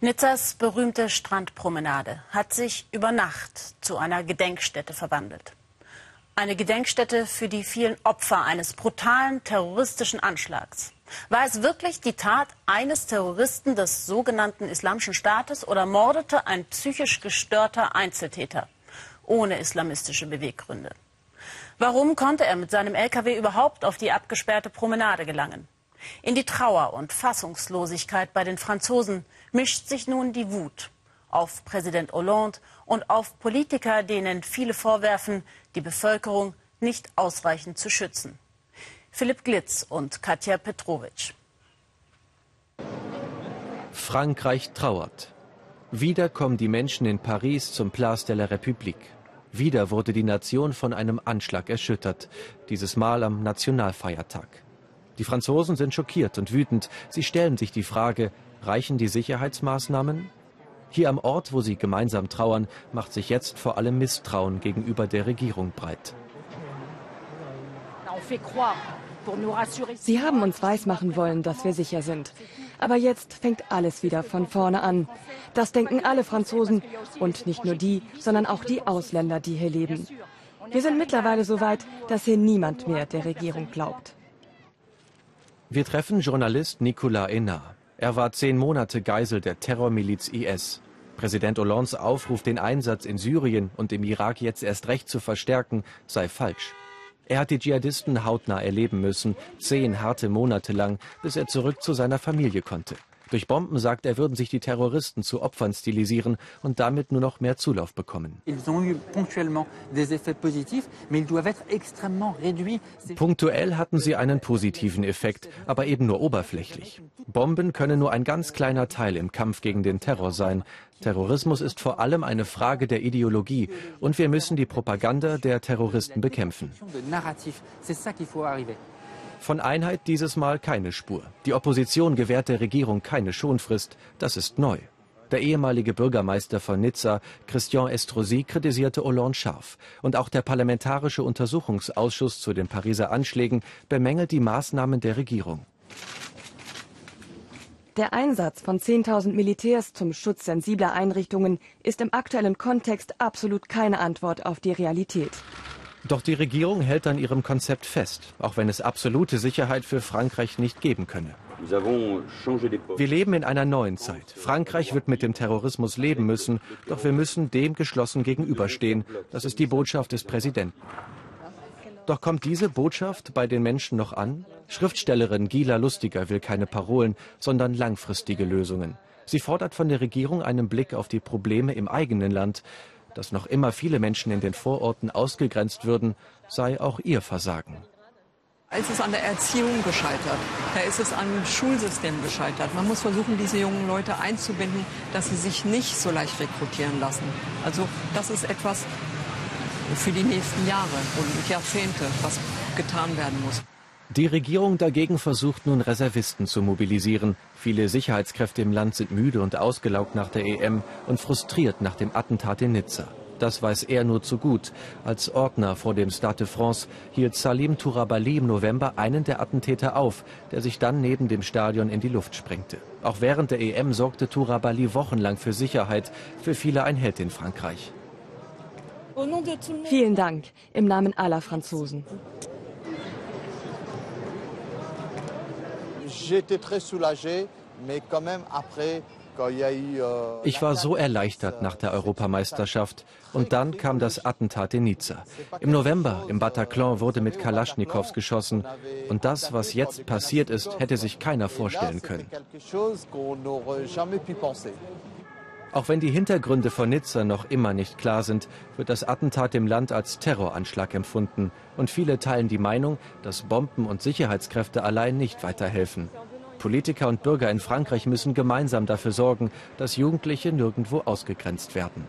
Nizzas berühmte Strandpromenade hat sich über Nacht zu einer Gedenkstätte verwandelt. Eine Gedenkstätte für die vielen Opfer eines brutalen terroristischen Anschlags. War es wirklich die Tat eines Terroristen des sogenannten Islamischen Staates oder mordete ein psychisch gestörter Einzeltäter ohne islamistische Beweggründe? Warum konnte er mit seinem LKW überhaupt auf die abgesperrte Promenade gelangen? In die Trauer und Fassungslosigkeit bei den Franzosen mischt sich nun die Wut auf Präsident Hollande und auf Politiker, denen viele vorwerfen, die Bevölkerung nicht ausreichend zu schützen. Philipp Glitz und Katja Petrovic. Frankreich trauert. Wieder kommen die Menschen in Paris zum Place de la République. Wieder wurde die Nation von einem Anschlag erschüttert, dieses Mal am Nationalfeiertag. Die Franzosen sind schockiert und wütend. Sie stellen sich die Frage, reichen die Sicherheitsmaßnahmen? Hier am Ort, wo sie gemeinsam trauern, macht sich jetzt vor allem Misstrauen gegenüber der Regierung breit. Sie haben uns weismachen wollen, dass wir sicher sind. Aber jetzt fängt alles wieder von vorne an. Das denken alle Franzosen und nicht nur die, sondern auch die Ausländer, die hier leben. Wir sind mittlerweile so weit, dass hier niemand mehr der Regierung glaubt. Wir treffen Journalist Nicolas Enna. Er war zehn Monate Geisel der Terrormiliz IS. Präsident Hollandes Aufruf, den Einsatz in Syrien und im Irak jetzt erst recht zu verstärken, sei falsch. Er hat die Dschihadisten hautnah erleben müssen, zehn harte Monate lang, bis er zurück zu seiner Familie konnte. Durch Bomben sagt er, würden sich die Terroristen zu Opfern stilisieren und damit nur noch mehr Zulauf bekommen. Punktuell hatten sie einen positiven Effekt, aber eben nur oberflächlich. Bomben können nur ein ganz kleiner Teil im Kampf gegen den Terror sein. Terrorismus ist vor allem eine Frage der Ideologie und wir müssen die Propaganda der Terroristen bekämpfen. Von Einheit dieses Mal keine Spur. Die Opposition gewährt der Regierung keine Schonfrist. Das ist neu. Der ehemalige Bürgermeister von Nizza, Christian Estrosi, kritisierte Hollande scharf. Und auch der Parlamentarische Untersuchungsausschuss zu den Pariser Anschlägen bemängelt die Maßnahmen der Regierung. Der Einsatz von 10.000 Militärs zum Schutz sensibler Einrichtungen ist im aktuellen Kontext absolut keine Antwort auf die Realität. Doch die Regierung hält an ihrem Konzept fest, auch wenn es absolute Sicherheit für Frankreich nicht geben könne. Wir leben in einer neuen Zeit. Frankreich wird mit dem Terrorismus leben müssen, doch wir müssen dem geschlossen gegenüberstehen. Das ist die Botschaft des Präsidenten. Doch kommt diese Botschaft bei den Menschen noch an? Schriftstellerin Gila Lustiger will keine Parolen, sondern langfristige Lösungen. Sie fordert von der Regierung einen Blick auf die Probleme im eigenen Land dass noch immer viele Menschen in den Vororten ausgegrenzt würden, sei auch ihr Versagen. Es ist an der Erziehung gescheitert. Da ist es am Schulsystem gescheitert. Man muss versuchen, diese jungen Leute einzubinden, dass sie sich nicht so leicht rekrutieren lassen. Also das ist etwas für die nächsten Jahre und Jahrzehnte, was getan werden muss. Die Regierung dagegen versucht nun Reservisten zu mobilisieren. Viele Sicherheitskräfte im Land sind müde und ausgelaugt nach der EM und frustriert nach dem Attentat in Nizza. Das weiß er nur zu gut. Als Ordner vor dem Stade de France hielt Salim Tourabali im November einen der Attentäter auf, der sich dann neben dem Stadion in die Luft sprengte. Auch während der EM sorgte Tourabali wochenlang für Sicherheit, für viele ein Held in Frankreich. Vielen Dank im Namen aller Franzosen. Euh, ich war so erleichtert nach der Europameisterschaft. Und dann kam das Attentat in Nizza. Im November im Bataclan wurde mit Kalaschnikows geschossen. Und das, was jetzt passiert ist, hätte sich keiner vorstellen können. Auch wenn die Hintergründe von Nizza noch immer nicht klar sind, wird das Attentat im Land als Terroranschlag empfunden. Und viele teilen die Meinung, dass Bomben und Sicherheitskräfte allein nicht weiterhelfen. Politiker und Bürger in Frankreich müssen gemeinsam dafür sorgen, dass Jugendliche nirgendwo ausgegrenzt werden.